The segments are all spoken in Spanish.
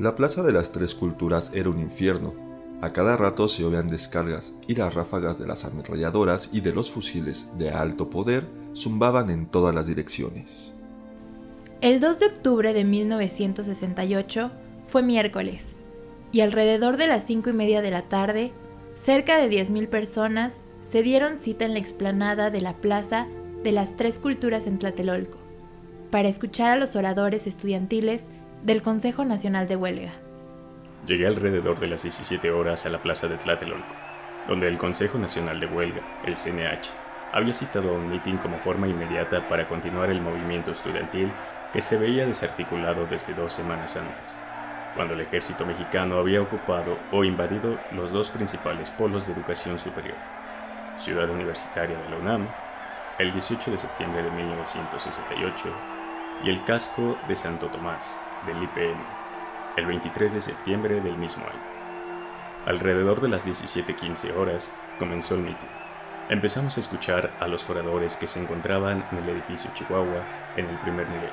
La Plaza de las Tres Culturas era un infierno. A cada rato se oían descargas y las ráfagas de las ametralladoras y de los fusiles de alto poder zumbaban en todas las direcciones. El 2 de octubre de 1968 fue miércoles, y alrededor de las cinco y media de la tarde, cerca de 10.000 personas se dieron cita en la explanada de la Plaza de las Tres Culturas en Tlatelolco, para escuchar a los oradores estudiantiles del Consejo Nacional de Huelga. Llegué alrededor de las 17 horas a la plaza de Tlatelolco, donde el Consejo Nacional de Huelga, el CNH, había citado un mitin como forma inmediata para continuar el movimiento estudiantil que se veía desarticulado desde dos semanas antes, cuando el ejército mexicano había ocupado o invadido los dos principales polos de educación superior, Ciudad Universitaria de la UNAM, el 18 de septiembre de 1968, y el casco de Santo Tomás, del IPN, el 23 de septiembre del mismo año. Alrededor de las 17:15 horas comenzó el mitin. Empezamos a escuchar a los oradores que se encontraban en el edificio Chihuahua en el primer nivel.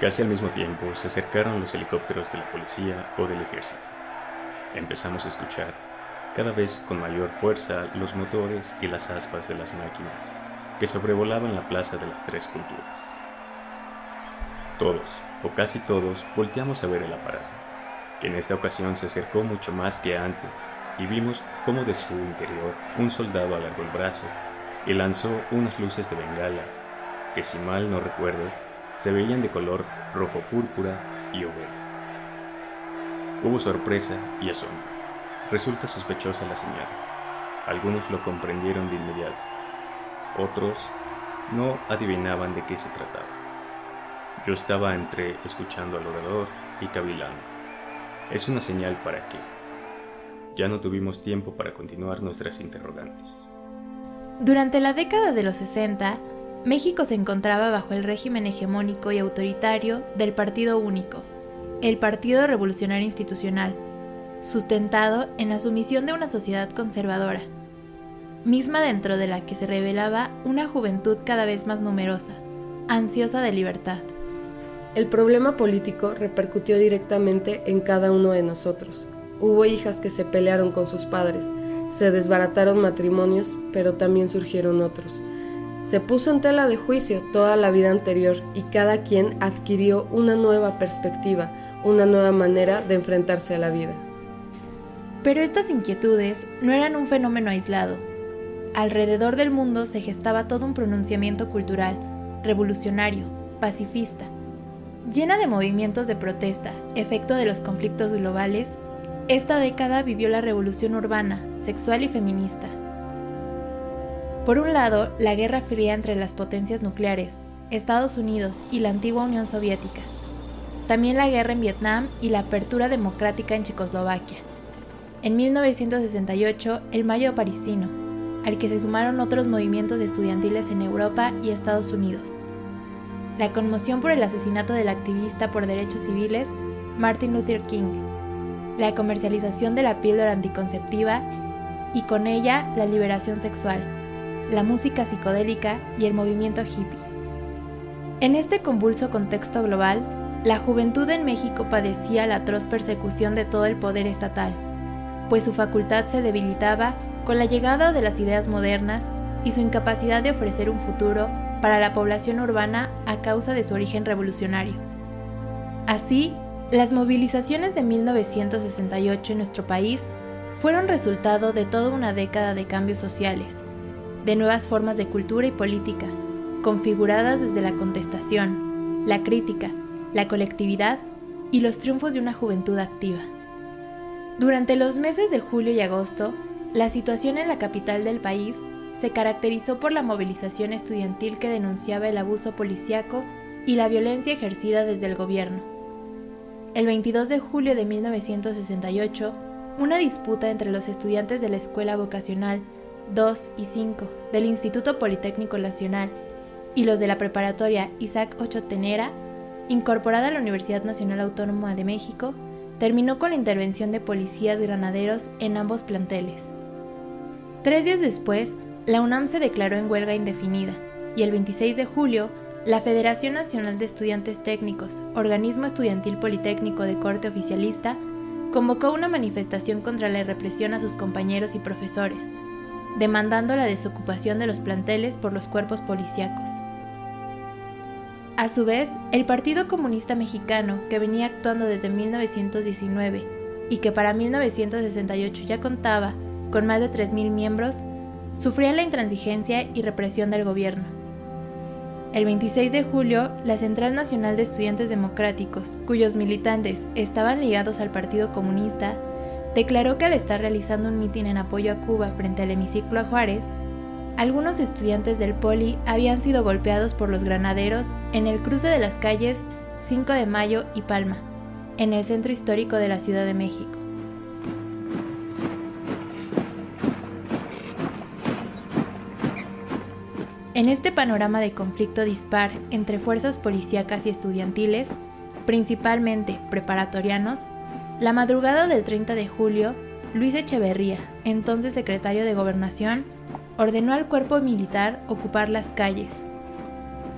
Casi al mismo tiempo se acercaron los helicópteros de la policía o del ejército. Empezamos a escuchar cada vez con mayor fuerza los motores y las aspas de las máquinas que sobrevolaban la plaza de las tres culturas. Todos, o casi todos, volteamos a ver el aparato, que en esta ocasión se acercó mucho más que antes, y vimos cómo de su interior un soldado alargó el brazo y lanzó unas luces de bengala, que si mal no recuerdo, se veían de color rojo púrpura y oveja. Hubo sorpresa y asombro. Resulta sospechosa la señal. Algunos lo comprendieron de inmediato. Otros no adivinaban de qué se trataba. Yo estaba entre escuchando al orador y cavilando. Es una señal para que ya no tuvimos tiempo para continuar nuestras interrogantes. Durante la década de los 60, México se encontraba bajo el régimen hegemónico y autoritario del Partido Único, el Partido Revolucionario Institucional, sustentado en la sumisión de una sociedad conservadora, misma dentro de la que se revelaba una juventud cada vez más numerosa, ansiosa de libertad. El problema político repercutió directamente en cada uno de nosotros. Hubo hijas que se pelearon con sus padres, se desbarataron matrimonios, pero también surgieron otros. Se puso en tela de juicio toda la vida anterior y cada quien adquirió una nueva perspectiva, una nueva manera de enfrentarse a la vida. Pero estas inquietudes no eran un fenómeno aislado. Alrededor del mundo se gestaba todo un pronunciamiento cultural, revolucionario, pacifista, Llena de movimientos de protesta, efecto de los conflictos globales, esta década vivió la revolución urbana, sexual y feminista. Por un lado, la guerra fría entre las potencias nucleares, Estados Unidos y la antigua Unión Soviética. También la guerra en Vietnam y la apertura democrática en Checoslovaquia. En 1968, el Mayo Parisino, al que se sumaron otros movimientos estudiantiles en Europa y Estados Unidos la conmoción por el asesinato del activista por derechos civiles Martin Luther King, la comercialización de la píldora anticonceptiva y con ella la liberación sexual, la música psicodélica y el movimiento hippie. En este convulso contexto global, la juventud en México padecía la atroz persecución de todo el poder estatal, pues su facultad se debilitaba con la llegada de las ideas modernas y su incapacidad de ofrecer un futuro para la población urbana a causa de su origen revolucionario. Así, las movilizaciones de 1968 en nuestro país fueron resultado de toda una década de cambios sociales, de nuevas formas de cultura y política, configuradas desde la contestación, la crítica, la colectividad y los triunfos de una juventud activa. Durante los meses de julio y agosto, la situación en la capital del país se caracterizó por la movilización estudiantil que denunciaba el abuso policiaco y la violencia ejercida desde el gobierno. El 22 de julio de 1968, una disputa entre los estudiantes de la Escuela Vocacional 2 y 5 del Instituto Politécnico Nacional y los de la preparatoria Isaac Ocho Tenera, incorporada a la Universidad Nacional Autónoma de México, terminó con la intervención de policías granaderos en ambos planteles. Tres días después, la UNAM se declaró en huelga indefinida y el 26 de julio, la Federación Nacional de Estudiantes Técnicos, organismo estudiantil politécnico de corte oficialista, convocó una manifestación contra la represión a sus compañeros y profesores, demandando la desocupación de los planteles por los cuerpos policíacos. A su vez, el Partido Comunista Mexicano, que venía actuando desde 1919 y que para 1968 ya contaba con más de 3.000 miembros, sufría la intransigencia y represión del gobierno. El 26 de julio, la Central Nacional de Estudiantes Democráticos, cuyos militantes estaban ligados al Partido Comunista, declaró que al estar realizando un mitin en apoyo a Cuba frente al hemiciclo a Juárez, algunos estudiantes del Poli habían sido golpeados por los granaderos en el cruce de las calles 5 de Mayo y Palma, en el centro histórico de la Ciudad de México. En este panorama de conflicto dispar entre fuerzas policíacas y estudiantiles, principalmente preparatorianos, la madrugada del 30 de julio, Luis Echeverría, entonces secretario de Gobernación, ordenó al cuerpo militar ocupar las calles.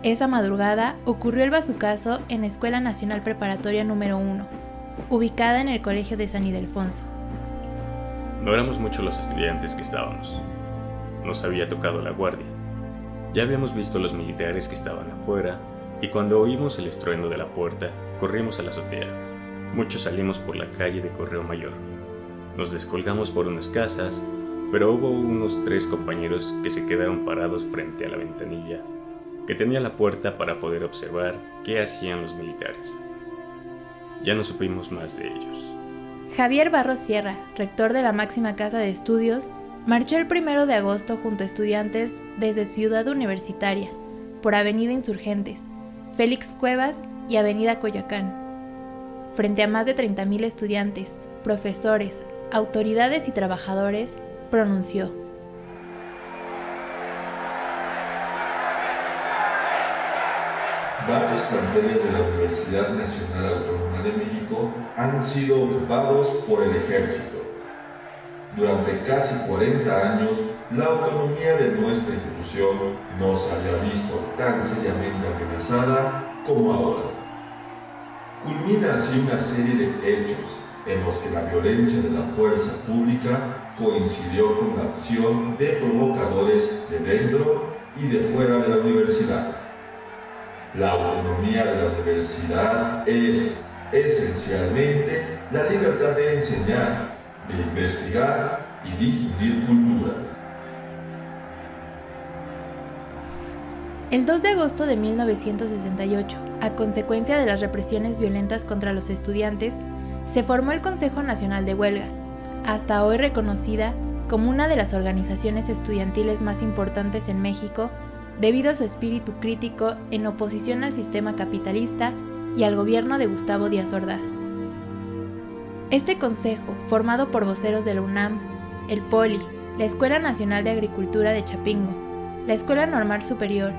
Esa madrugada ocurrió el bazucazo en la Escuela Nacional Preparatoria número 1, ubicada en el Colegio de San Ildefonso. No éramos muchos los estudiantes que estábamos. Nos había tocado la guardia. Ya habíamos visto los militares que estaban afuera y cuando oímos el estruendo de la puerta, corrimos a la azotea. Muchos salimos por la calle de Correo Mayor. Nos descolgamos por unas casas pero hubo unos tres compañeros que se quedaron parados frente a la ventanilla que tenía la puerta para poder observar qué hacían los militares. Ya no supimos más de ellos. Javier Barros Sierra, rector de la máxima casa de estudios, marchó el primero de agosto junto a estudiantes desde Ciudad Universitaria, por Avenida Insurgentes, Félix Cuevas y Avenida Coyoacán. Frente a más de 30.000 estudiantes, profesores, autoridades y trabajadores, pronunció. Varios planteles de la Universidad Nacional Autónoma de México han sido ocupados por el ejército. Durante casi 40 años, la autonomía de nuestra institución no se había visto tan seriamente amenazada como ahora. Culmina así una serie de hechos en los que la violencia de la fuerza pública coincidió con la acción de provocadores de dentro y de fuera de la universidad. La autonomía de la universidad es esencialmente la libertad de enseñar, de investigar y difundir cultura. El 2 de agosto de 1968, a consecuencia de las represiones violentas contra los estudiantes, se formó el Consejo Nacional de Huelga, hasta hoy reconocida como una de las organizaciones estudiantiles más importantes en México debido a su espíritu crítico en oposición al sistema capitalista y al gobierno de Gustavo Díaz Ordaz. Este consejo, formado por voceros de UNAM, el POLI, la Escuela Nacional de Agricultura de Chapingo, la Escuela Normal Superior,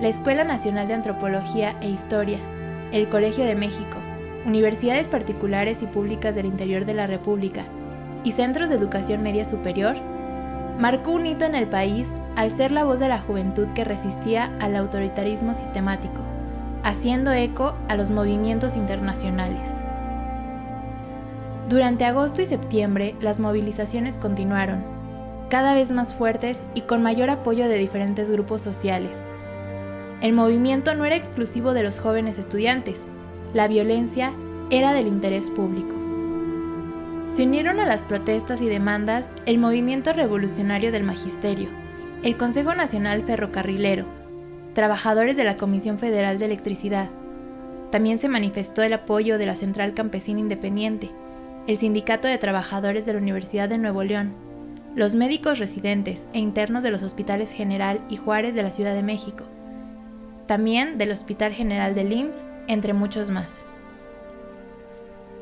la Escuela Nacional de Antropología e Historia, el Colegio de México, universidades particulares y públicas del interior de la República, y centros de educación media superior, marcó un hito en el país al ser la voz de la juventud que resistía al autoritarismo sistemático, haciendo eco a los movimientos internacionales. Durante agosto y septiembre las movilizaciones continuaron, cada vez más fuertes y con mayor apoyo de diferentes grupos sociales. El movimiento no era exclusivo de los jóvenes estudiantes, la violencia era del interés público. Se unieron a las protestas y demandas el Movimiento Revolucionario del Magisterio, el Consejo Nacional Ferrocarrilero, trabajadores de la Comisión Federal de Electricidad. También se manifestó el apoyo de la Central Campesina Independiente, el Sindicato de Trabajadores de la Universidad de Nuevo León, los médicos residentes e internos de los hospitales General y Juárez de la Ciudad de México, también del Hospital General de IMSS, entre muchos más.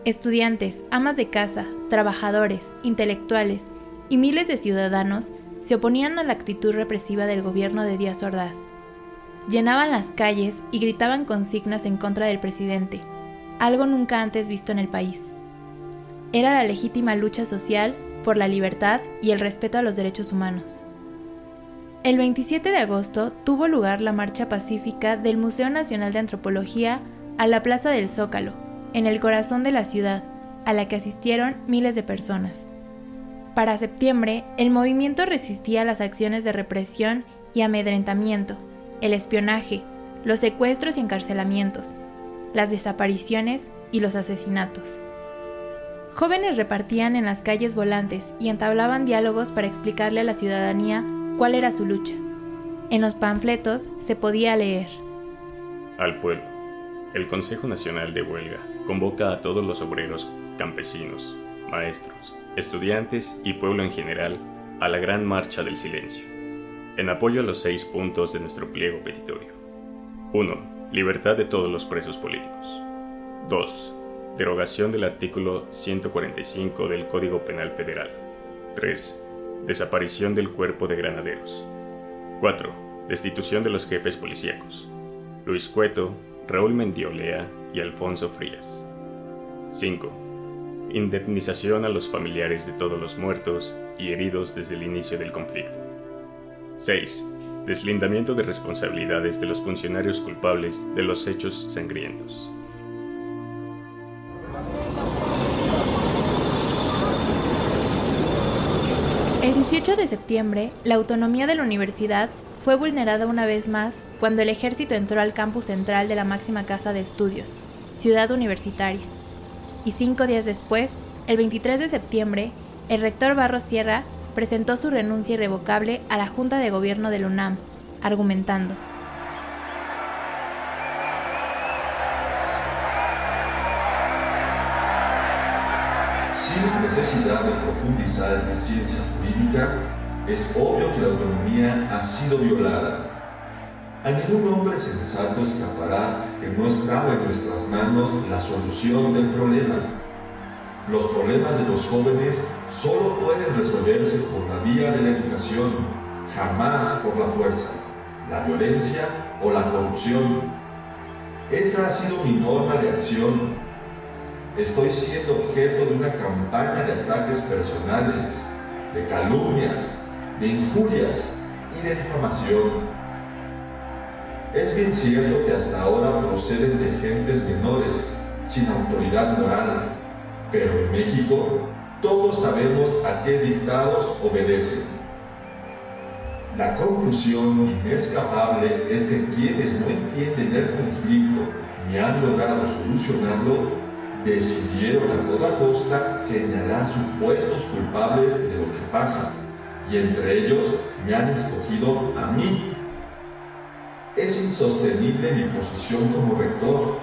Estudiantes, amas de casa, trabajadores, intelectuales y miles de ciudadanos se oponían a la actitud represiva del gobierno de Díaz Ordaz. Llenaban las calles y gritaban consignas en contra del presidente, algo nunca antes visto en el país. Era la legítima lucha social por la libertad y el respeto a los derechos humanos. El 27 de agosto tuvo lugar la marcha pacífica del Museo Nacional de Antropología a la Plaza del Zócalo, en el corazón de la ciudad, a la que asistieron miles de personas. Para septiembre, el movimiento resistía las acciones de represión y amedrentamiento, el espionaje, los secuestros y encarcelamientos, las desapariciones y los asesinatos. Jóvenes repartían en las calles volantes y entablaban diálogos para explicarle a la ciudadanía cuál era su lucha. En los panfletos se podía leer. Al pueblo. El Consejo Nacional de Huelga convoca a todos los obreros, campesinos, maestros, estudiantes y pueblo en general a la Gran Marcha del Silencio, en apoyo a los seis puntos de nuestro pliego petitorio. 1. Libertad de todos los presos políticos. 2 Derogación del artículo 145 del Código Penal Federal. 3. Desaparición del cuerpo de granaderos. 4. Destitución de los jefes policíacos. Luis Cueto, Raúl Mendiolea y Alfonso Frías. 5. Indemnización a los familiares de todos los muertos y heridos desde el inicio del conflicto. 6. Deslindamiento de responsabilidades de los funcionarios culpables de los hechos sangrientos. 18 de septiembre, la autonomía de la universidad fue vulnerada una vez más cuando el ejército entró al campus central de la máxima casa de estudios, Ciudad Universitaria. Y cinco días después, el 23 de septiembre, el rector Barros Sierra presentó su renuncia irrevocable a la Junta de Gobierno del UNAM, argumentando. Sin necesidad de profundizar en la ciencia jurídica, es obvio que la autonomía ha sido violada. A ningún hombre sensato escapará que no estaba en nuestras manos la solución del problema. Los problemas de los jóvenes solo pueden resolverse por la vía de la educación, jamás por la fuerza, la violencia o la corrupción. Esa ha sido mi norma de acción estoy siendo objeto de una campaña de ataques personales, de calumnias, de injurias y de difamación. Es bien cierto que hasta ahora proceden de gentes menores, sin autoridad moral, pero en México todos sabemos a qué dictados obedecen. La conclusión inescapable es que quienes no entienden el conflicto ni han logrado solucionarlo decidieron a toda costa señalar supuestos culpables de lo que pasa, y entre ellos me han escogido a mí. Es insostenible mi posición como rector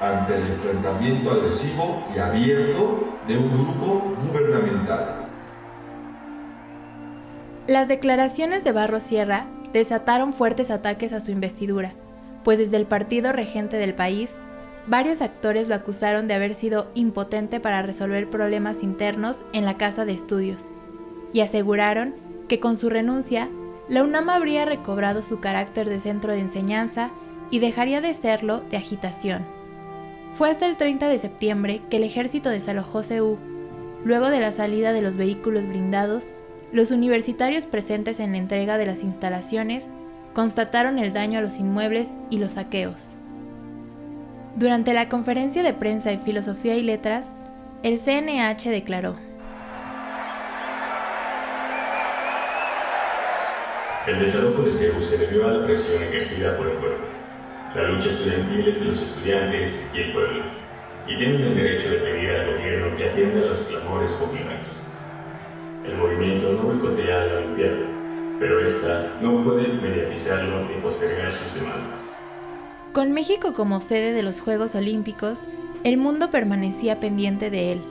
ante el enfrentamiento agresivo y abierto de un grupo gubernamental. Las declaraciones de Barro Sierra desataron fuertes ataques a su investidura, pues desde el partido regente del país varios actores lo acusaron de haber sido impotente para resolver problemas internos en la casa de estudios, y aseguraron que con su renuncia, la UNAM habría recobrado su carácter de centro de enseñanza y dejaría de serlo de agitación. Fue hasta el 30 de septiembre que el ejército desalojó CEU. Luego de la salida de los vehículos blindados, los universitarios presentes en la entrega de las instalaciones constataron el daño a los inmuebles y los saqueos. Durante la conferencia de prensa de Filosofía y Letras, el CNH declaró, El desalojo de CEU se debió a la presión ejercida por el pueblo. La lucha estudiantil es de los estudiantes y el pueblo, y tienen el derecho de pedir al gobierno que atienda a los clamores populares. El movimiento no boicotea la Olimpiada, pero esta no puede mediatizarlo ni postergar sus demandas. Con México como sede de los Juegos Olímpicos, el mundo permanecía pendiente de él.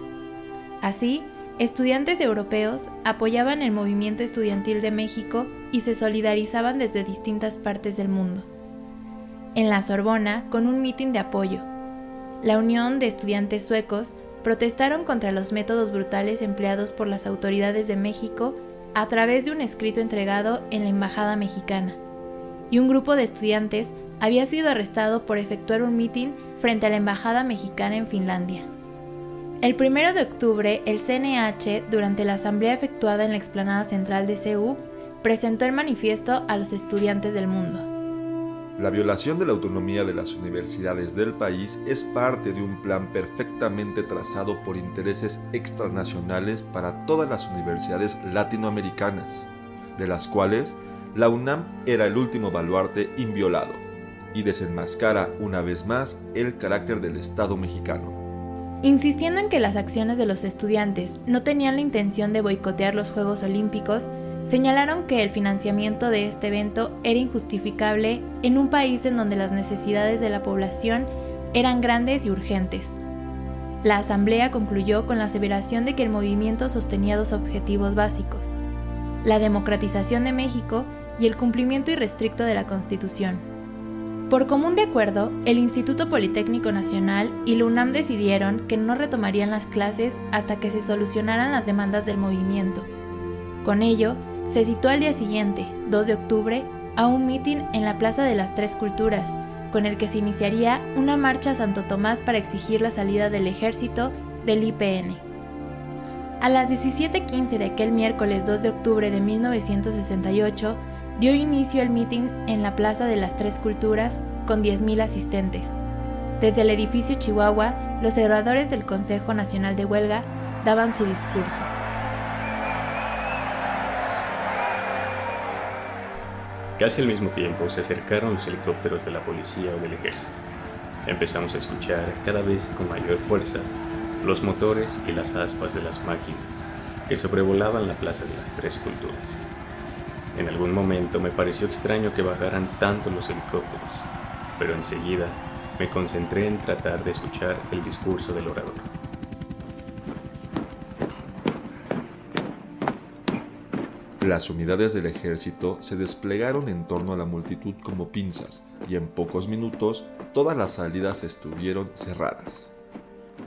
Así, estudiantes europeos apoyaban el movimiento estudiantil de México y se solidarizaban desde distintas partes del mundo. En la Sorbona, con un mitin de apoyo, la Unión de Estudiantes Suecos protestaron contra los métodos brutales empleados por las autoridades de México a través de un escrito entregado en la Embajada mexicana. Y un grupo de estudiantes había sido arrestado por efectuar un mitin frente a la Embajada mexicana en Finlandia. El 1 de octubre, el CNH, durante la asamblea efectuada en la explanada central de CEU, presentó el manifiesto a los estudiantes del mundo. La violación de la autonomía de las universidades del país es parte de un plan perfectamente trazado por intereses extranacionales para todas las universidades latinoamericanas, de las cuales la UNAM era el último baluarte inviolado, y desenmascara una vez más el carácter del Estado mexicano. Insistiendo en que las acciones de los estudiantes no tenían la intención de boicotear los Juegos Olímpicos, señalaron que el financiamiento de este evento era injustificable en un país en donde las necesidades de la población eran grandes y urgentes. La Asamblea concluyó con la aseveración de que el movimiento sostenía dos objetivos básicos, la democratización de México y el cumplimiento irrestricto de la Constitución. Por común de acuerdo, el Instituto Politécnico Nacional y la UNAM decidieron que no retomarían las clases hasta que se solucionaran las demandas del movimiento. Con ello, se citó al día siguiente, 2 de octubre, a un mitin en la Plaza de las Tres Culturas, con el que se iniciaría una marcha a Santo Tomás para exigir la salida del ejército del IPN. A las 17:15 de aquel miércoles 2 de octubre de 1968, dio inicio el mitin en la Plaza de las Tres Culturas con 10.000 asistentes. Desde el edificio Chihuahua, los oradores del Consejo Nacional de Huelga daban su discurso. Casi al mismo tiempo se acercaron los helicópteros de la policía o del ejército. Empezamos a escuchar cada vez con mayor fuerza los motores y las aspas de las máquinas que sobrevolaban la Plaza de las Tres Culturas. En algún momento me pareció extraño que bajaran tanto los helicópteros, pero enseguida me concentré en tratar de escuchar el discurso del orador. Las unidades del ejército se desplegaron en torno a la multitud como pinzas y en pocos minutos todas las salidas estuvieron cerradas.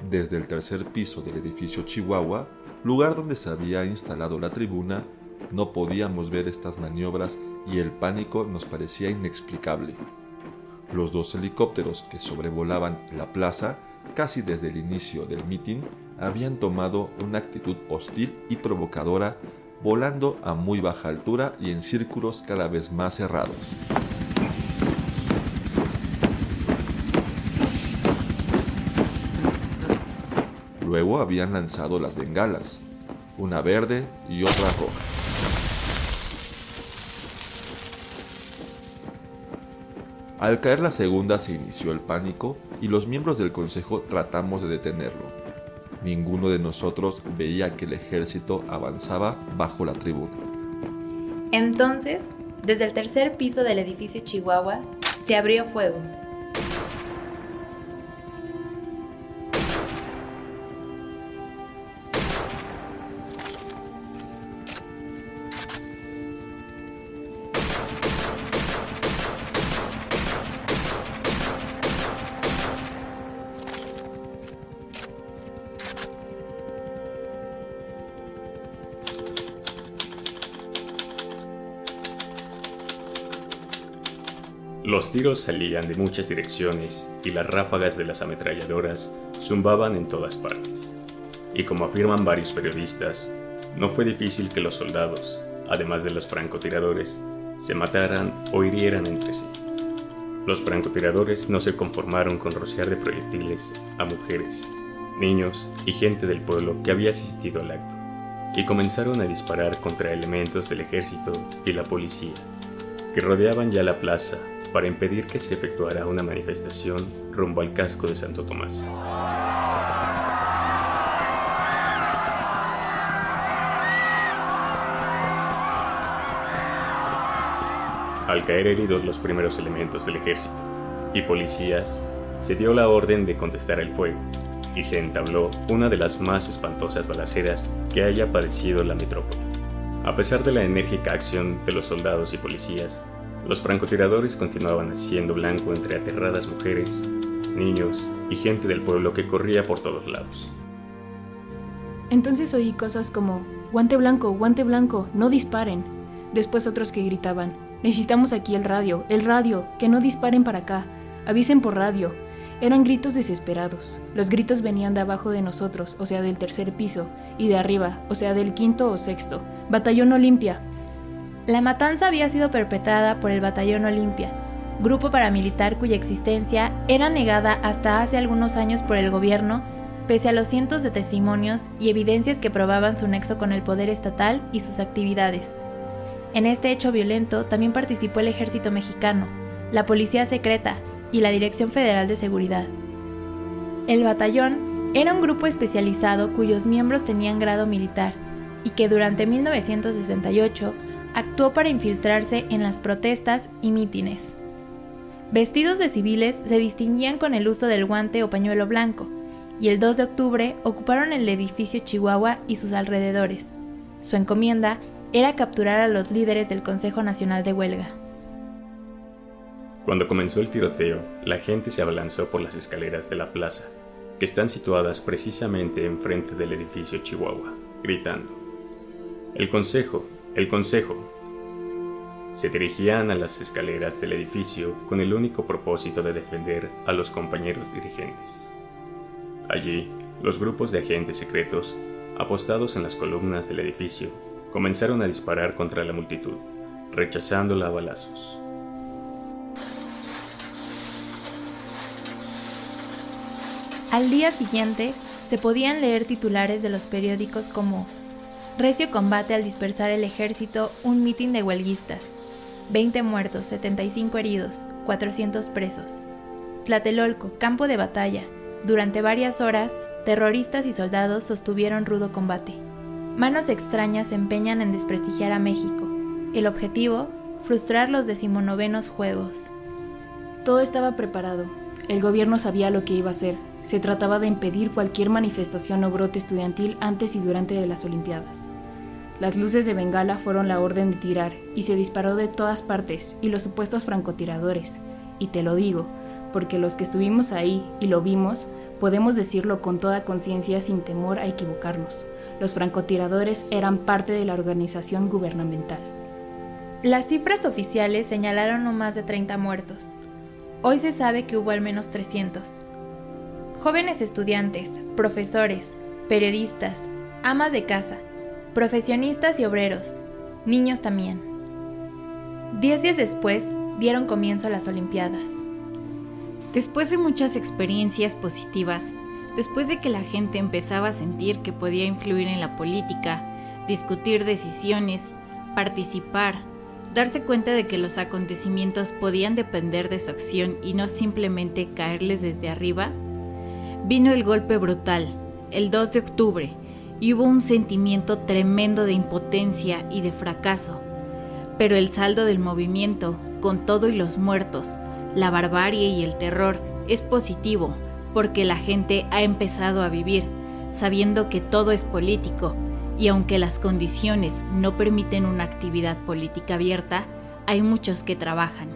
Desde el tercer piso del edificio Chihuahua, lugar donde se había instalado la tribuna, no podíamos ver estas maniobras y el pánico nos parecía inexplicable. Los dos helicópteros que sobrevolaban la plaza casi desde el inicio del mitin habían tomado una actitud hostil y provocadora volando a muy baja altura y en círculos cada vez más cerrados. Luego habían lanzado las bengalas, una verde y otra roja. Al caer la segunda se inició el pánico y los miembros del consejo tratamos de detenerlo. Ninguno de nosotros veía que el ejército avanzaba bajo la tribuna. Entonces, desde el tercer piso del edificio Chihuahua, se abrió fuego Los tiros salían de muchas direcciones y las ráfagas de las ametralladoras zumbaban en todas partes. Y como afirman varios periodistas, no fue difícil que los soldados, además de los francotiradores, se mataran o hirieran entre sí. Los francotiradores no se conformaron con rociar de proyectiles a mujeres, niños y gente del pueblo que había asistido al acto, y comenzaron a disparar contra elementos del ejército y la policía, que rodeaban ya la plaza para impedir que se efectuara una manifestación rumbo al casco de Santo Tomás. Al caer heridos los primeros elementos del ejército y policías, se dio la orden de contestar el fuego, y se entabló una de las más espantosas balaceras que haya padecido la metrópoli. A pesar de la enérgica acción de los soldados y policías, los francotiradores continuaban haciendo blanco entre aterradas mujeres, niños y gente del pueblo que corría por todos lados. Entonces oí cosas como, guante blanco, guante blanco, no disparen. Después otros que gritaban, necesitamos aquí el radio, el radio, que no disparen para acá, avisen por radio. Eran gritos desesperados. Los gritos venían de abajo de nosotros, o sea, del tercer piso, y de arriba, o sea, del quinto o sexto. Batallón Olimpia. La matanza había sido perpetrada por el Batallón Olimpia, grupo paramilitar cuya existencia era negada hasta hace algunos años por el gobierno, pese a los cientos de testimonios y evidencias que probaban su nexo con el poder estatal y sus actividades. En este hecho violento también participó el ejército mexicano, la policía secreta y la Dirección Federal de Seguridad. El batallón era un grupo especializado cuyos miembros tenían grado militar y que durante 1968 actuó para infiltrarse en las protestas y mítines. Vestidos de civiles se distinguían con el uso del guante o pañuelo blanco, y el 2 de octubre ocuparon el edificio Chihuahua y sus alrededores. Su encomienda era capturar a los líderes del Consejo Nacional de Huelga. Cuando comenzó el tiroteo, la gente se abalanzó por las escaleras de la plaza, que están situadas precisamente enfrente del edificio Chihuahua, gritando, El Consejo, el Consejo, se dirigían a las escaleras del edificio con el único propósito de defender a los compañeros dirigentes. Allí, los grupos de agentes secretos, apostados en las columnas del edificio, comenzaron a disparar contra la multitud, rechazándola a balazos. Al día siguiente, se podían leer titulares de los periódicos como Recio combate al dispersar el ejército un mitin de huelguistas, 20 muertos, 75 heridos, 400 presos. Tlatelolco, campo de batalla. Durante varias horas, terroristas y soldados sostuvieron rudo combate. Manos extrañas se empeñan en desprestigiar a México. El objetivo, frustrar los decimonovenos Juegos. Todo estaba preparado. El gobierno sabía lo que iba a hacer. Se trataba de impedir cualquier manifestación o brote estudiantil antes y durante las Olimpiadas. Las luces de Bengala fueron la orden de tirar y se disparó de todas partes y los supuestos francotiradores. Y te lo digo, porque los que estuvimos ahí y lo vimos, podemos decirlo con toda conciencia sin temor a equivocarnos. Los francotiradores eran parte de la organización gubernamental. Las cifras oficiales señalaron no más de 30 muertos. Hoy se sabe que hubo al menos 300. Jóvenes estudiantes, profesores, periodistas, amas de casa, profesionistas y obreros, niños también. Diez días después dieron comienzo las Olimpiadas. Después de muchas experiencias positivas, después de que la gente empezaba a sentir que podía influir en la política, discutir decisiones, participar, darse cuenta de que los acontecimientos podían depender de su acción y no simplemente caerles desde arriba, vino el golpe brutal, el 2 de octubre, y hubo un sentimiento tremendo de impotencia y de fracaso. Pero el saldo del movimiento, con todo y los muertos, la barbarie y el terror, es positivo, porque la gente ha empezado a vivir, sabiendo que todo es político, y aunque las condiciones no permiten una actividad política abierta, hay muchos que trabajan.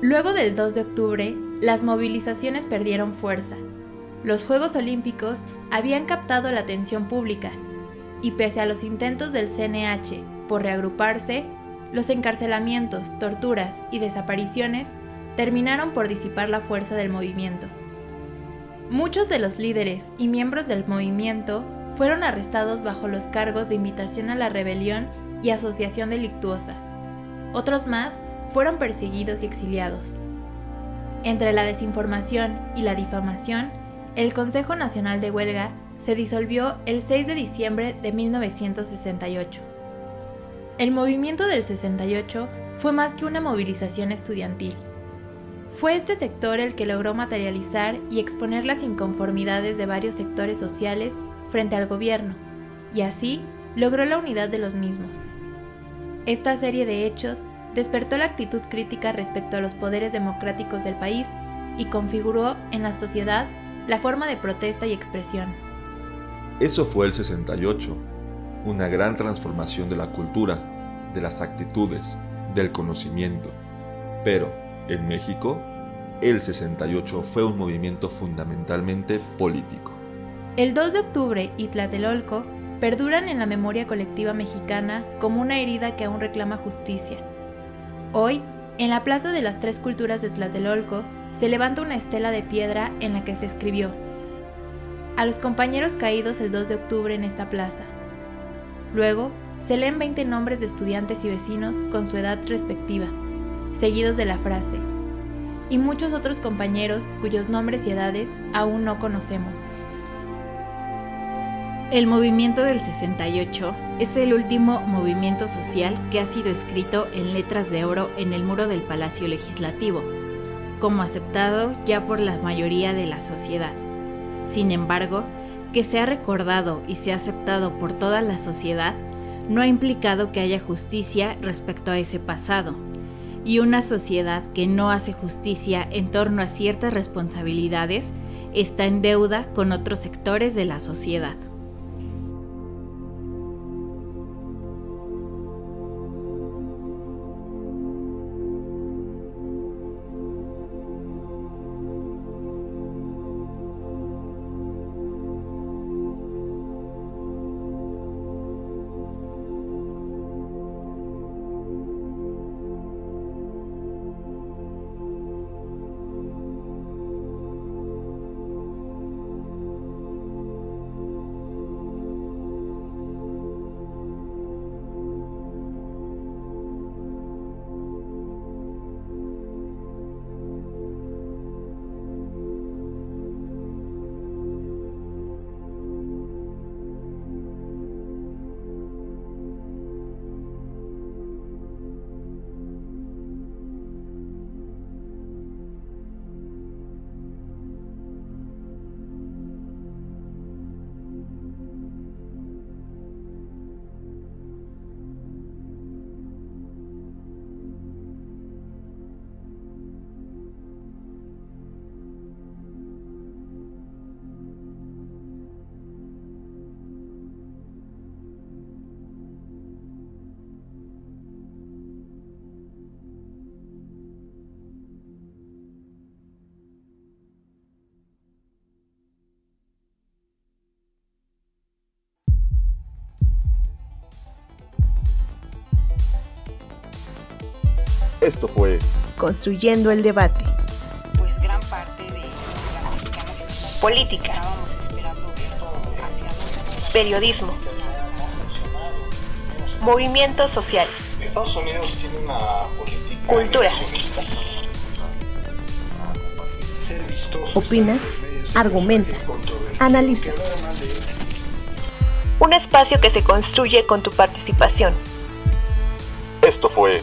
Luego del 2 de octubre, las movilizaciones perdieron fuerza. Los Juegos Olímpicos habían captado la atención pública y pese a los intentos del CNH por reagruparse, los encarcelamientos, torturas y desapariciones terminaron por disipar la fuerza del movimiento. Muchos de los líderes y miembros del movimiento fueron arrestados bajo los cargos de invitación a la rebelión y asociación delictuosa. Otros más fueron perseguidos y exiliados. Entre la desinformación y la difamación, el Consejo Nacional de Huelga se disolvió el 6 de diciembre de 1968. El movimiento del 68 fue más que una movilización estudiantil. Fue este sector el que logró materializar y exponer las inconformidades de varios sectores sociales frente al gobierno, y así logró la unidad de los mismos. Esta serie de hechos despertó la actitud crítica respecto a los poderes democráticos del país y configuró en la sociedad la forma de protesta y expresión. Eso fue el 68, una gran transformación de la cultura, de las actitudes, del conocimiento. Pero, en México, el 68 fue un movimiento fundamentalmente político. El 2 de octubre y Tlatelolco perduran en la memoria colectiva mexicana como una herida que aún reclama justicia. Hoy, en la Plaza de las Tres Culturas de Tlatelolco, se levanta una estela de piedra en la que se escribió a los compañeros caídos el 2 de octubre en esta plaza. Luego, se leen 20 nombres de estudiantes y vecinos con su edad respectiva, seguidos de la frase, y muchos otros compañeros cuyos nombres y edades aún no conocemos. El movimiento del 68 es el último movimiento social que ha sido escrito en letras de oro en el muro del Palacio Legislativo, como aceptado ya por la mayoría de la sociedad. Sin embargo, que se ha recordado y se ha aceptado por toda la sociedad no ha implicado que haya justicia respecto a ese pasado, y una sociedad que no hace justicia en torno a ciertas responsabilidades está en deuda con otros sectores de la sociedad. Esto fue Construyendo el debate. Pues gran parte de política, periodismo, movimientos sociales, Estados Unidos tiene una política cultura, Opina, argumenta, analiza. un espacio que se construye con tu participación. Esto fue